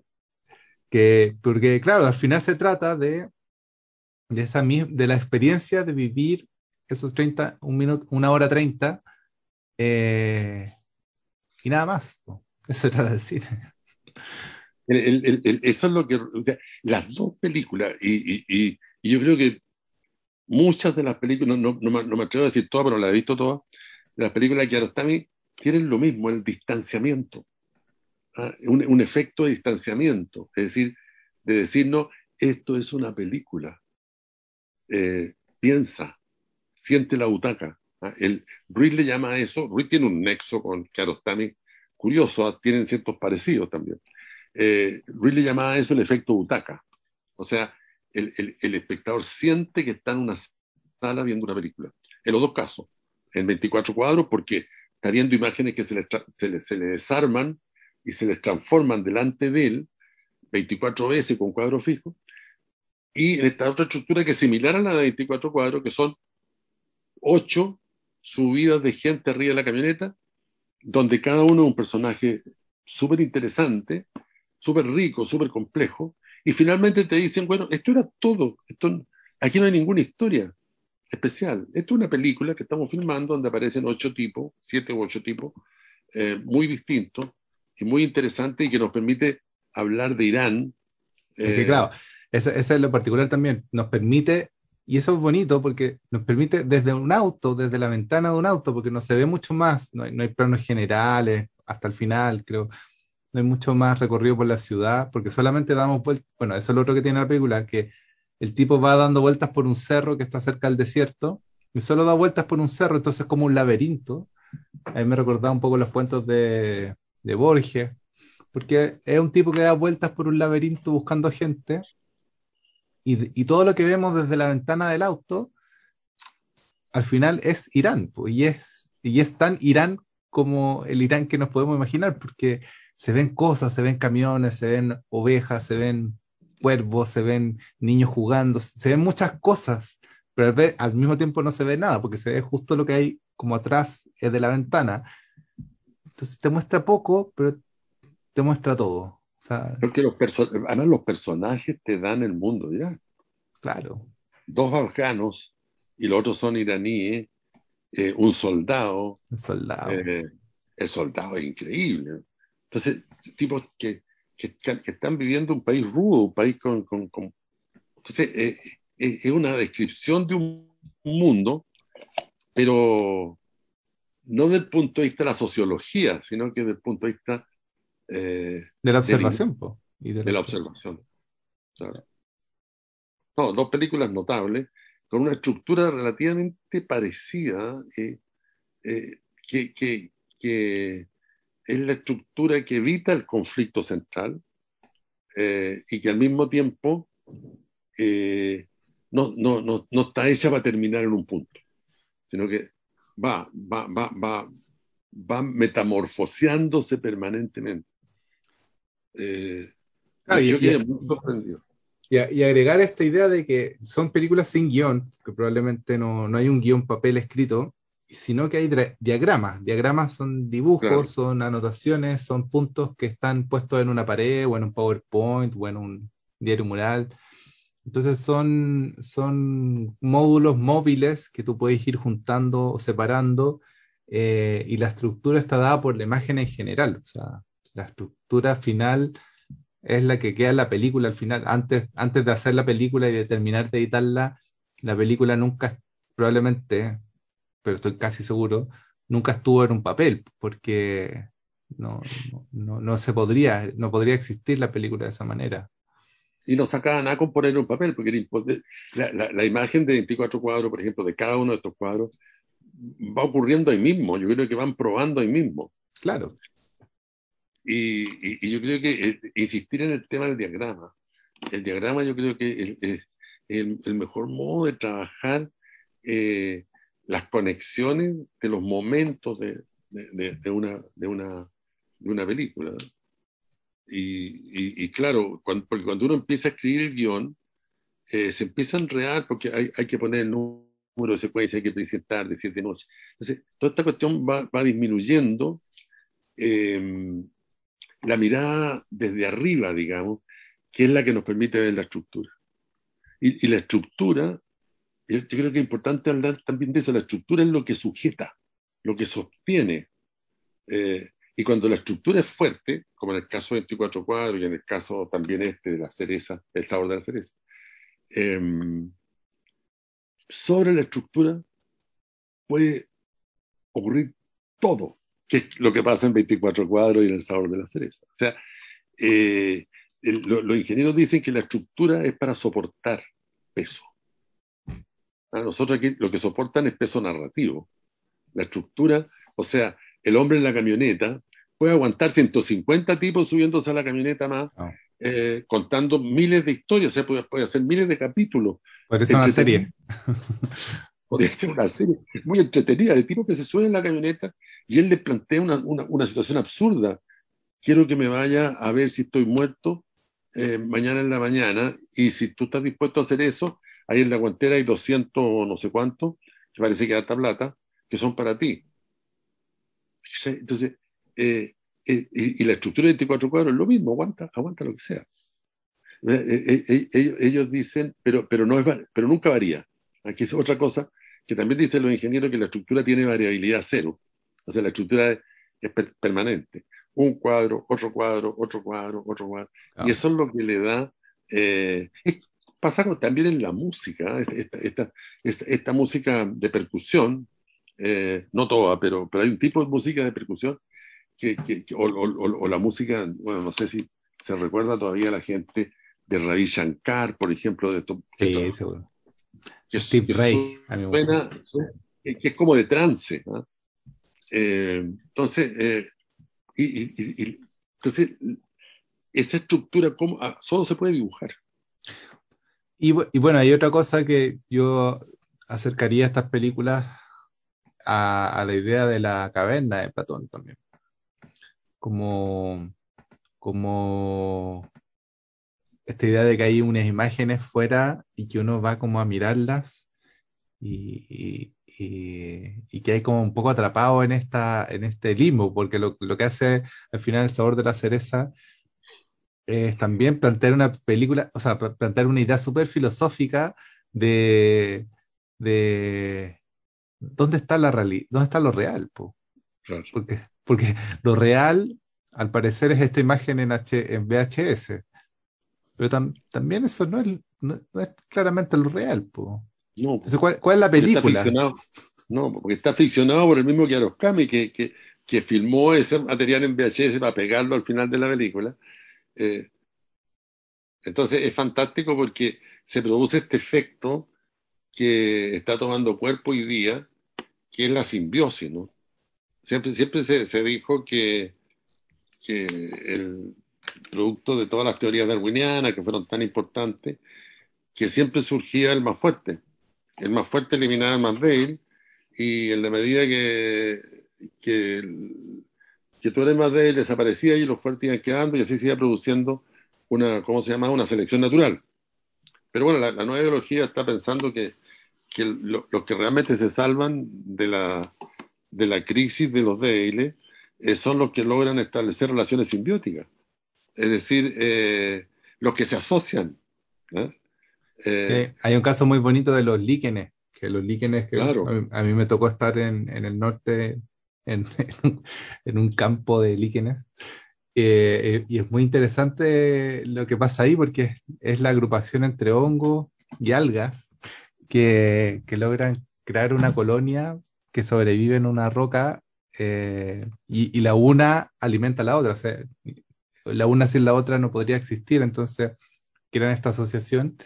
que, porque claro, al final se trata de, de, esa, de la experiencia de vivir esos 30, un minuto, una hora 30 eh, y nada más. Eso de decir. eso es lo que. las dos películas, y, y, y, yo creo que muchas de las películas, no, no, me atrevo a decir todas, pero las he visto todas, las películas de Kiarostami tienen lo mismo, el distanciamiento un, efecto de distanciamiento, es decir, de decirnos, esto es una película. Eh, piensa, siente la butaca. El, Ruiz le llama a eso, Ruiz tiene un nexo con Kiarostami curioso, ¿ah? tienen ciertos parecidos también. Eh, Ruiz le llama a eso el efecto butaca. O sea, el, espectador siente que está en una sala viendo una película. En los dos casos, en 24 cuadros, porque está viendo imágenes que se le, se, desarman y se les transforman delante de él 24 veces con cuadro fijo. Y en esta otra estructura que es similar a la de 24 cuadros, que son ocho subidas de gente arriba de la camioneta, donde cada uno es un personaje súper interesante, súper rico, súper complejo, y finalmente te dicen, bueno, esto era todo, esto, aquí no hay ninguna historia especial. Esto es una película que estamos filmando donde aparecen ocho tipos, siete u ocho tipos, eh, muy distintos y muy interesantes y que nos permite hablar de Irán. Eh, claro, eso, es lo particular también, nos permite, y eso es bonito porque nos permite desde un auto, desde la ventana de un auto, porque no se ve mucho más, no hay, no hay planos generales hasta el final, creo no hay mucho más recorrido por la ciudad, porque solamente damos vueltas, bueno, eso es lo otro que tiene la película, que el tipo va dando vueltas por un cerro que está cerca del desierto, y solo da vueltas por un cerro, entonces es como un laberinto. A mí me recordaba un poco los cuentos de, de Borges, porque es un tipo que da vueltas por un laberinto buscando gente, y, todo lo que vemos desde la ventana del auto, al final es Irán, y, es, y es tan Irán como el Irán que nos podemos imaginar, porque se ven cosas, se ven camiones, se ven ovejas, se ven cuervos, se ven niños jugando, se ven muchas cosas, pero al, mismo tiempo no se ve nada, porque se ve justo lo que hay como atrás de la ventana. Entonces te muestra poco, pero te muestra todo. Porque los además los personajes te dan el mundo ya. Claro. Dos afganos y los otros son iraníes, eh, un soldado. Un soldado. Eh, el soldado es increíble. Entonces, tipos que, que, están viviendo un país rudo, un país con... Entonces, eh, eh, es una descripción de un mundo, pero no desde el punto de vista de la sociología, sino que desde el punto de vista... Eh, de la observación, Y de, la observación. No, dos películas notables, con una estructura relativamente parecida, que, que, que es la estructura que evita el conflicto central eh, y que al mismo tiempo eh, no, no, no, no, está hecha para terminar en un punto, sino que va, va, va, va, va metamorfoseándose permanentemente. Eh, y, y, agregar esta idea de que son películas sin guion, que probablemente no, no hay un guion papel escrito, sino que hay diagramas. Diagramas son dibujos, son anotaciones, son puntos que están puestos en una pared o en un PowerPoint o en un diario mural. Entonces son, son módulos móviles que tú puedes ir juntando o separando eh, y la estructura está dada por la imagen en general. O sea, la estructura final es la que queda en la película al final. Antes, antes de hacer la película y de terminar de editarla, la película nunca, probablemente, pero estoy casi seguro, nunca estuvo en un papel, porque no, no, no, se podría, no podría existir la película de esa manera. Y no sacaba nada con poner en un papel, porque la, la, imagen de 24 cuadros, por ejemplo, de cada uno de estos cuadros, va ocurriendo ahí mismo. Yo creo que van probando ahí mismo. Claro. Y, y, yo creo que insistir en el tema del diagrama. El diagrama yo creo que es el, el, mejor modo de trabajar eh, las conexiones de los momentos de, de, una, de, una, de una película. Y, y, claro, cuando, porque cuando uno empieza a escribir el guion, eh, se empieza a enredar porque hay, hay, que poner el número de secuencia, hay que presentar, de noche. Entonces, toda esta cuestión va, va disminuyendo la mirada desde arriba, digamos, que es la que nos permite ver la estructura. Y, y la estructura yo creo que es importante hablar también de eso. La estructura es lo que sujeta, lo que sostiene. Eh, y cuando la estructura es fuerte, como en el caso de 24 cuadros y en el caso también este de la cereza, el sabor de la cereza, em, sobre la estructura puede ocurrir todo, que es lo que pasa en 24 cuadros y en el sabor de la cereza. O sea, eh, los ingenieros dicen que la estructura es para soportar peso. A nosotros aquí lo que soportan es peso narrativo. La estructura, o sea, el hombre en la camioneta puede aguantar 150 tipos subiéndose a la camioneta más, ah. eh, contando miles de historias, o sea, puede, hacer miles de capítulos. Podría ser una serie. <laughs> Podría ser una serie muy entretenida, de tipos que se suben en la camioneta Y él le plantea una, una, situación absurda. Quiero que me vaya a ver si estoy muerto eh, mañana en la mañana y si tú estás dispuesto a hacer eso, ahí en la guantera hay 200 no sé cuánto, que parece que harta plata, que son para ti. Entonces, eh, eh, y, la estructura de 24 cuadros es lo mismo, aguanta, aguanta lo que sea. ellos, dicen, pero, pero, no es, pero nunca varía. Aquí es otra cosa que también dicen los ingenieros que la estructura tiene variabilidad cero. O sea, la estructura es, permanente. Un cuadro, otro cuadro, otro cuadro, otro cuadro. Y eso es lo que le da... Eh, pasa también en la música, esta, esta, música de percusión, eh, no toda, pero, pero hay un tipo de música de percusión que, o, la música, bueno, no sé si se recuerda todavía a la gente de Ravi Shankar, por ejemplo, de esto, sí, seguro que Steve Ray. que es como de trance. Eh, entonces, eh, y, entonces, esa estructura. Ah, solo se puede dibujar. Y, bueno, hay otra cosa que yo acercaría a estas películas a, la idea de la caverna de Platón también. Como, como esta idea de que hay unas imágenes fuera y que uno va como a mirarlas y, que hay como un poco atrapado en, esta, en este limbo, porque lo, que hace al final el sabor de la cereza es también plantear una película, o sea, plantear una idea súper filosófica de, de dónde está la realidad, dónde está lo real, porque, porque lo real, al parecer, es esta imagen en, H, en VHS pero también eso no es, no, es, claramente lo real. Po. No, ¿cuál, es la película? no, porque está ficcionado por el mismo Kiarostami que, que, que filmó ese material en VHS para pegarlo al final de la película. Eh, entonces es fantástico porque se produce este efecto que está tomando cuerpo hoy día, que es la simbiosis, ¿no? Siempre, siempre se, se dijo que, que el, producto de todas las teorías darwinianas que fueron tan importantes, que siempre surgía el más fuerte. El más fuerte eliminaba más débil y en la medida que, que, tú eres más débil desaparecía y los fuertes iban quedando y así se iba produciendo una, ¿cómo se llama? Una selección natural. Pero bueno, la, nueva biología está pensando que, que los que realmente se salvan de la, de la crisis de los débiles eh, son los que logran establecer relaciones simbióticas es decir, eh, los que se asocian. Eh, hay un caso muy bonito de los líquenes, que los líquenes, que a, mí, me tocó estar en, el norte, <laughs> en, un campo de líquenes, eh, y es muy interesante lo que pasa ahí porque es, la agrupación entre hongos y algas que, logran crear una colonia que sobrevive en una roca y, la una alimenta a la otra. O sea, la una sin la otra no podría existir, entonces crean esta asociación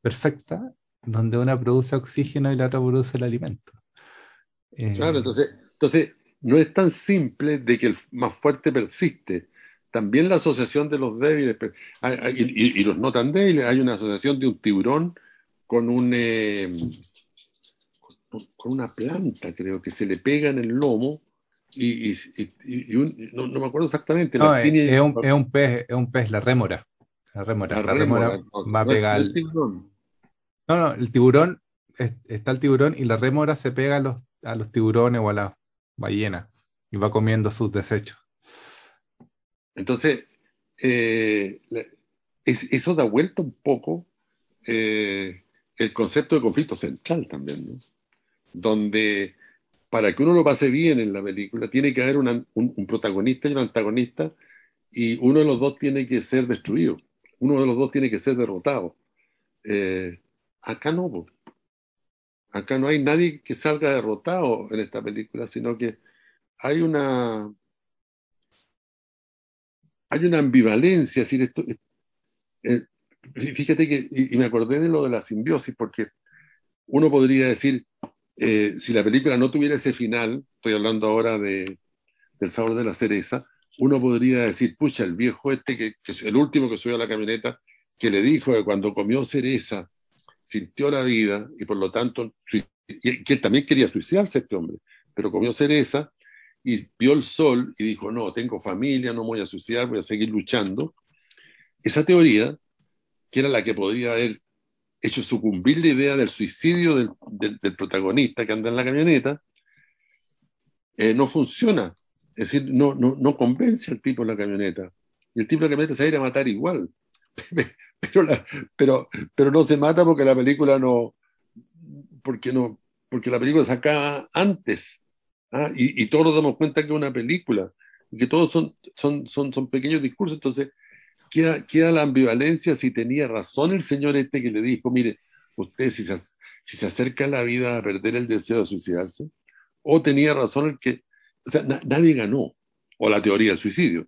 perfecta donde una produce oxígeno y la otra produce el alimento. Eh, claro, entonces, entonces no es tan simple de que el más fuerte persiste. También la asociación de los débiles y, los no tan débiles, hay una asociación de un tiburón con un eh, con una planta, creo, que se le pega en el lomo y, no, me acuerdo exactamente. es, un, es, un, pez, es un pez, la rémora. La rémora, la, rémora, va a pegar. No, no, el tiburón, está el tiburón y la rémora se pega a los, a los tiburones o a las ballenas y va comiendo sus desechos. Entonces, eh, eso da vuelta un poco eh, el concepto de conflicto central también, ¿no? Donde para que uno lo pase bien en la película, tiene que haber un, protagonista y un antagonista, y uno de los dos tiene que ser destruido, uno de los dos tiene que ser derrotado. Eh, acá no, acá no hay nadie que salga derrotado en esta película, sino que hay una hay una ambivalencia, es decir, esto, eh, fíjate que, y, me acordé de lo de la simbiosis, porque uno podría decir, eh, si la película no tuviera ese final, estoy hablando ahora de, del sabor de la cereza, uno podría decir, pucha, el viejo este, que, es el último que subió a la camioneta, que le dijo que cuando comió cereza sintió la vida y por lo tanto, que él también quería suicidarse este hombre, pero comió cereza y vio el sol y dijo, no, tengo familia, no me voy a suicidar, voy a seguir luchando. Esa teoría, que era la que podría haber hecho sucumbir la idea del suicidio del, protagonista que anda en la camioneta, eh, no funciona. Es decir, no, no, no convence al tipo en la camioneta. Y el tipo de la camioneta se va a ir a matar igual. <laughs> Pero, pero, pero no se mata porque la película no, porque no, porque la película se acaba antes. ¿ah? Y, y, todos nos damos cuenta que es una película, y que todos son, son, son, son pequeños discursos. Entonces, queda, queda la ambivalencia si tenía razón el señor este que le dijo, mire, usted si se, si se acerca a la vida a perder el deseo de suicidarse, o tenía razón el que, o sea, nadie ganó, o la teoría del suicidio.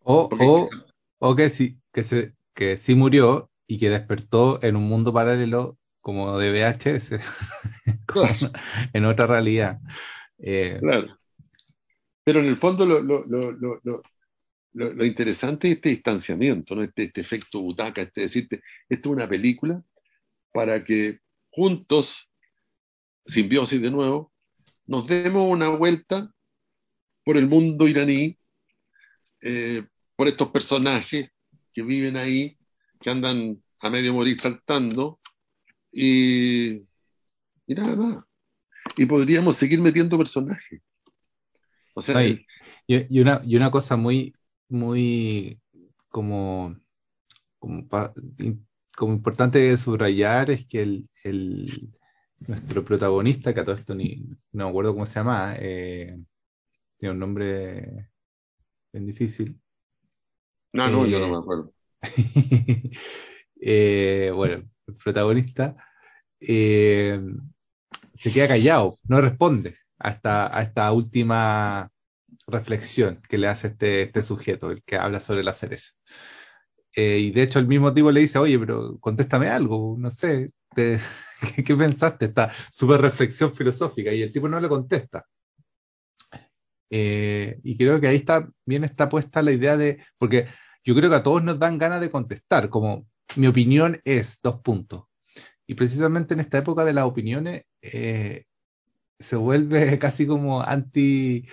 O, o, o que, sí, que, se, que sí murió y que despertó en un mundo paralelo como de VHS, <laughs> en otra realidad. Eh, claro. Pero en el fondo lo, lo, lo, lo, interesante es este distanciamiento, ¿no? este, este efecto butaca, este decirte, esto es una película para que juntos, simbiosis de nuevo, nos demos una vuelta por el mundo iraní, eh, por estos personajes que viven ahí, que andan a medio morir saltando, y, nada más. Y podríamos seguir metiendo personajes. O sea, y, una, y una cosa muy, muy como, como, como importante subrayar es que el, el, nuestro protagonista, que a todo esto ni, no me acuerdo cómo se llama, eh, tiene un nombre bien difícil. No, no, yo no me acuerdo. <laughs> Eh, bueno, el protagonista eh, se queda callado, no responde hasta a esta última reflexión que le hace este, este sujeto, el que habla sobre la cereza. Eh, y de hecho el mismo tipo le dice, oye, pero contéstame algo, no sé, <laughs> ¿qué, pensaste? Esta super reflexión filosófica y el tipo no le contesta. Eh, y creo que ahí está, bien está puesta la idea de, porque yo creo que a todos nos dan ganas de contestar, como mi opinión es dos puntos. Y precisamente en esta época de las opiniones eh, se vuelve <laughs> casi como anti,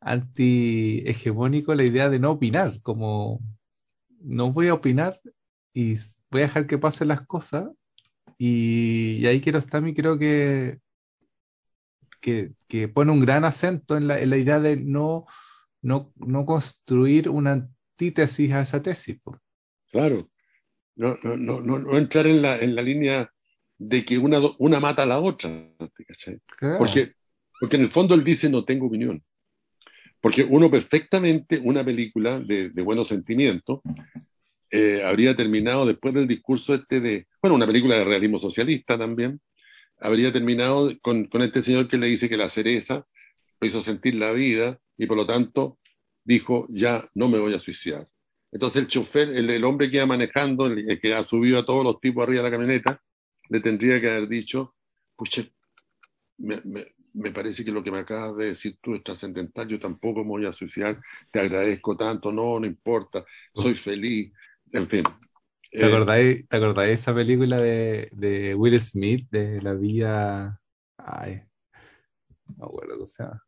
anti-hegemónico la idea de no opinar, como no voy a opinar y voy a dejar que pasen las cosas. Y, ahí quiero estar, y creo que, que, pone un gran acento en la, idea de no, no, no, construir una antítesis a esa tesis. Claro, no, no, no, no, entrar en la, en la línea de que una, una mata a la otra. Porque, porque en el fondo él dice no tengo opinión. Porque uno perfectamente, una película de, buenos sentimientos, eh, habría terminado después del discurso este de, bueno, una película de realismo socialista también, habría terminado con, este señor que le dice que la cereza lo hizo sentir la vida y por lo tanto dijo, ya no me voy a suicidar. Entonces el chofer, el, hombre que iba manejando, el, que ha subido a todos los tipos arriba de la camioneta, le tendría que haber dicho, pucha, me, me parece que lo que me acabas de decir tú es trascendental, yo tampoco me voy a suicidar, te agradezco tanto, no, no importa, soy feliz, en fin. ¿Te eh, acordáis, ¿te de esa película de, de, Will Smith, de la vida... Ay, no acuerdo o sea.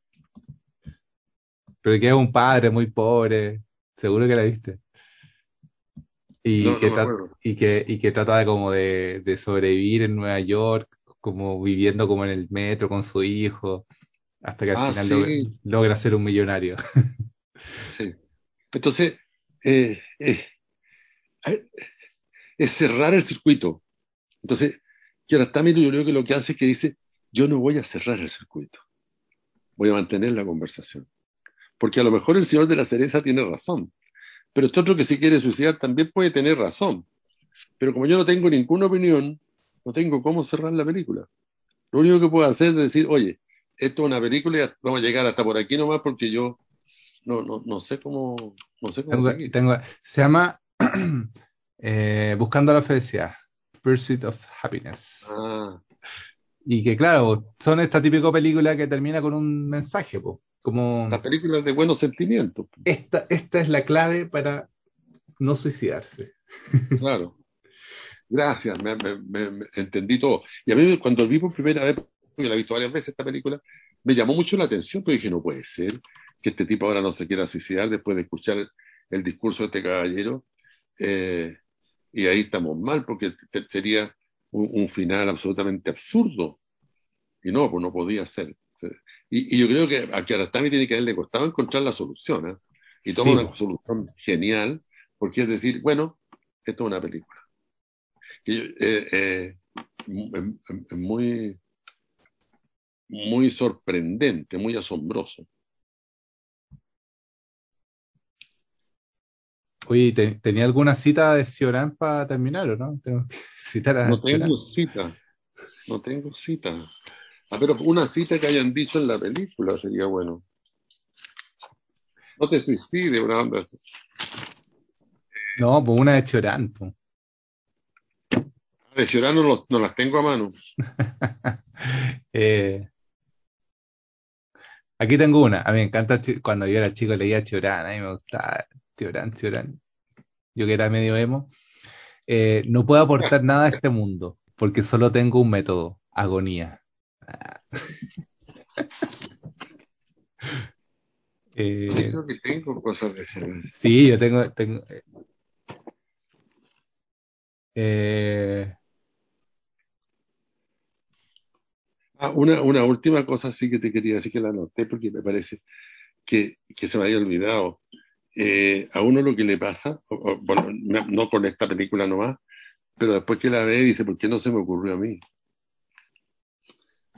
Pero que es un padre muy pobre, seguro que la viste. Y, que, y, que, y que trata de como de, de sobrevivir en Nueva York como viviendo como en el metro con su hijo, hasta que al ah, final logra, ser un millonario. <laughs> sí. Entonces, eh, eh, eh, es cerrar el circuito. Entonces, Kiarostami yo creo que lo que hace es que dice, yo no voy a cerrar el circuito, voy a mantener la conversación. Porque a lo mejor el señor de la cereza tiene razón, pero este otro que se quiere suicidar también puede tener razón. Pero como yo no tengo ninguna opinión, no tengo cómo cerrar la película. Lo único que puedo hacer es decir, oye, esto es una película y vamos a llegar hasta por aquí nomás porque yo no, no, no sé cómo, no sé cómo tengo, se llama <clears throat> eh, Buscando la felicidad, Pursuit of Happiness. Ah. Y que claro, son esta típica película que termina con un mensaje, como las películas de buenos sentimientos. Esta, esta es la clave para no suicidarse. <laughs> Claro. Gracias, me, entendí todo. Y a mí cuando vi por primera vez, porque la he visto varias veces esta película, me llamó mucho la atención, porque dije, no puede ser que este tipo ahora no se quiera suicidar después de escuchar el, discurso de este caballero. Eh, y ahí estamos mal, porque sería un, final absolutamente absurdo. Y no, pues no podía ser. Y, yo creo que a Kiarostami tiene que haberle costado encontrar la solución. ¿eh? Y toma una solución genial, porque es decir, bueno, esto es una película. Eh, eh, es muy, muy sorprendente, muy asombroso. Oye, ¿tenía alguna cita de Cioran para terminar o no? Tengo que <laughs> citar a no tengo cita. No tengo cita. Ah, pero una cita que hayan dicho en la película sería bueno. No te suicides, una onda No, pues una de Chorán. Pues. De Chorán no, no, las tengo a mano. <laughs> eh, aquí tengo una. A mí me encanta cuando yo era chico leía Chorán. A mí me gustaba Chorán, Chorán. Yo que era medio emo. Eh, no puedo aportar nada a este mundo porque solo tengo un método, agonía. <laughs> Eh, creo que tengo cosas de Sí, yo tengo. tengo eh, ah, una, una última cosa sí que te quería decir que la anoté porque me parece que, que se me había olvidado. Eh, a uno lo que le pasa, bueno, no con esta película nomás, pero después que la ve dice, ¿por qué no se me ocurrió a mí?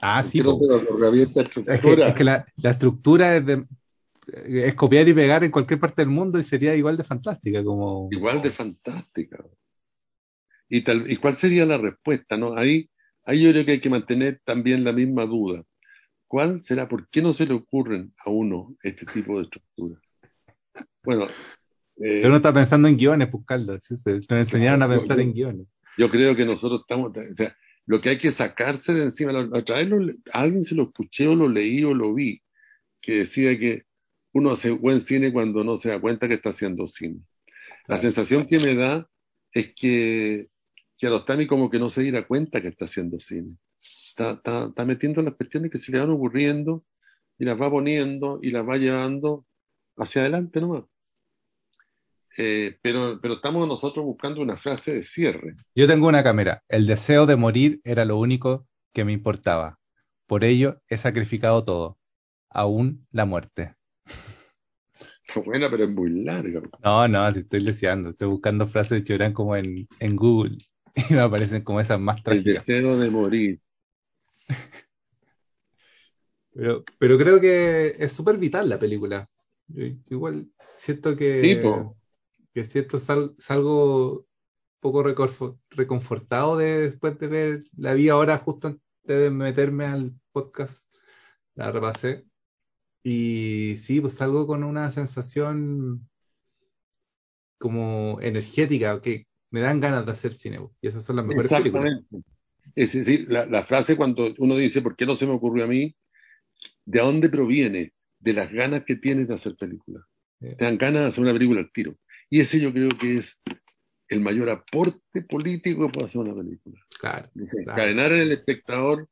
Ah, sí. es que, la, estructura es, de, es copiar y pegar en cualquier parte del mundo y sería igual de fantástica. como Igual de fantástica. ¿Y, tal, ¿Y cuál sería la respuesta? ¿no? Ahí, ahí yo creo que hay que mantener también la misma duda. ¿Cuál será? ¿Por qué no se le ocurren a uno este tipo de estructuras? Bueno. Eh, uno está pensando en guiones, pues Carlos. Nos enseñaron a pensar en guiones. Yo creo que nosotros estamos lo que hay que sacarse de encima, otra vez alguien se lo escuché o lo leí o lo vi, que decía que uno hace buen cine cuando no se da cuenta que está haciendo cine. La sensación que me da es que, que Arostami como que no se diera cuenta que está haciendo cine. Está, está, está, metiendo las cuestiones que se le van ocurriendo y las va poniendo y las va llevando hacia adelante nomás. Eh, pero, pero estamos nosotros buscando una frase de cierre. Yo tengo una cámara. El deseo de morir era lo único que me importaba. Por ello he sacrificado todo, aún la muerte. <laughs> Buena, pero es muy larga. No, no, si estoy leseando. Estoy buscando frases de Chorán como en, en Google <laughs> y me aparecen como esas más trágicas. El deseo de morir. <laughs> Pero, pero creo que es súper vital la película. igual siento que. Tipo que es cierto, salgo poco reconfortado después de ver la vi ahora justo antes de meterme al podcast, la repasé. Y sí, pues salgo con una sensación como energética, que me dan ganas de hacer cine. Y esas son las mejores películas. Es decir, la, la, frase cuando uno dice, ¿por qué no se me ocurrió a mí? ¿De dónde proviene? De las ganas que tienes de hacer películas. Te dan ganas de hacer una película al tiro. Y ese yo creo que es el mayor aporte político que puede hacer una película. Claro, Encadenar en el espectador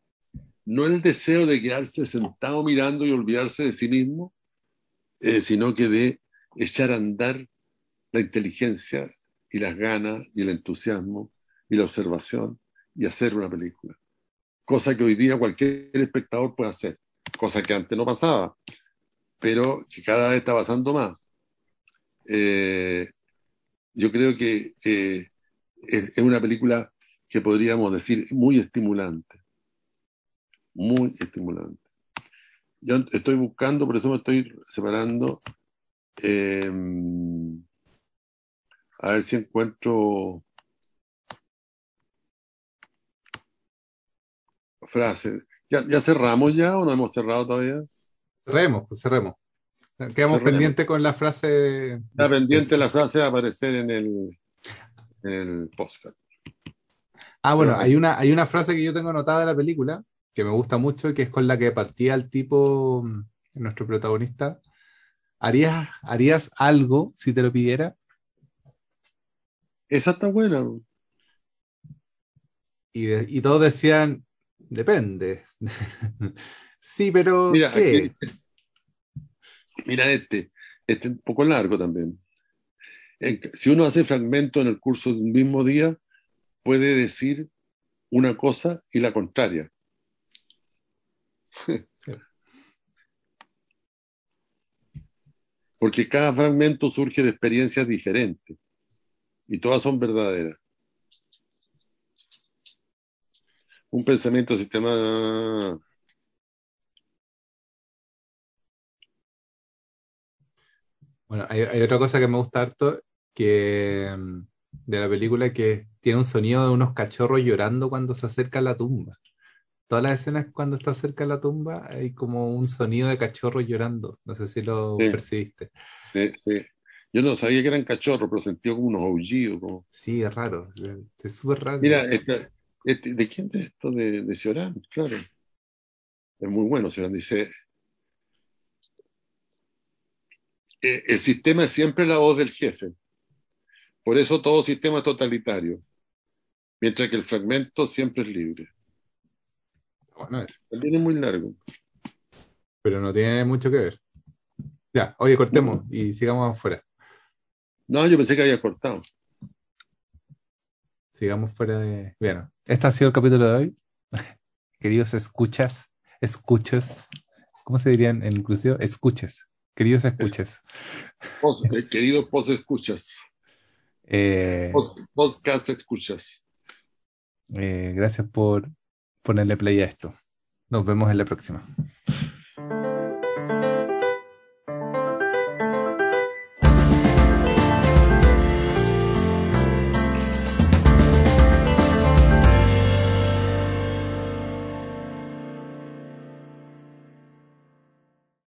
no el deseo de quedarse sentado mirando y olvidarse de sí mismo, eh, sino que de echar a andar la inteligencia y las ganas y el entusiasmo y la observación y hacer una película. Cosa que hoy día cualquier espectador puede hacer, cosa que antes no pasaba, pero que cada vez está pasando más. Eh, yo creo que es, una película que podríamos decir muy estimulante, muy estimulante. Yo estoy buscando, por eso me estoy separando, eh, a ver si encuentro frases. ¿Ya, ¿Ya cerramos ya o no hemos cerrado todavía? Cerremos, pues cerremos. Quedamos pendiente con la frase. Está pendiente la frase de aparecer en el, en el podcast. Ah, bueno, hay una, hay una frase que yo tengo anotada de la película que me gusta mucho y que es con la que partía el tipo, mm, nuestro protagonista. ¿Harías, ¿Harías algo si te lo pidiera? Esa está buena. Y, y todos decían, depende. <laughs> Sí, pero. Mira, mira este. Este es un poco largo también. si uno hace fragmento en el curso de un mismo día, puede decir una cosa y la contraria. <laughs> Porque cada fragmento surge de experiencias diferentes y todas son verdaderas. Un pensamiento sistema. Bueno, hay, otra cosa que me gusta harto que mm, de la película que tiene un sonido de unos cachorros llorando cuando se acerca a la tumba. Todas las escenas cuando está cerca de la tumba hay como un sonido de cachorros llorando. No sé si lo percibiste. Sí, sí. Yo no sabía que eran cachorros, pero sentí como unos aullidos. Como... Sí, es raro. Es súper raro. Mira, este, ¿de quién es esto? De, de Ciorán, claro. Es muy bueno, Ciorán. Dice, eh, el sistema es siempre la voz del jefe. Por eso todo sistema es totalitario, mientras que el fragmento siempre es libre. Bueno, es. También es muy largo. Pero no tiene mucho que ver. Ya, oye, cortemos y sigamos afuera. No, yo pensé que había cortado. Sigamos fuera de. Bueno, este ha sido el capítulo de hoy. <laughs> Queridos escuchas, escuchas, ¿cómo se dirían en inclusivo? Escuches, queridos escuches. Eh, queridos post escuchas. Eh, podcast escuchas. Eh, gracias por ponerle play a esto. Nos vemos en la próxima.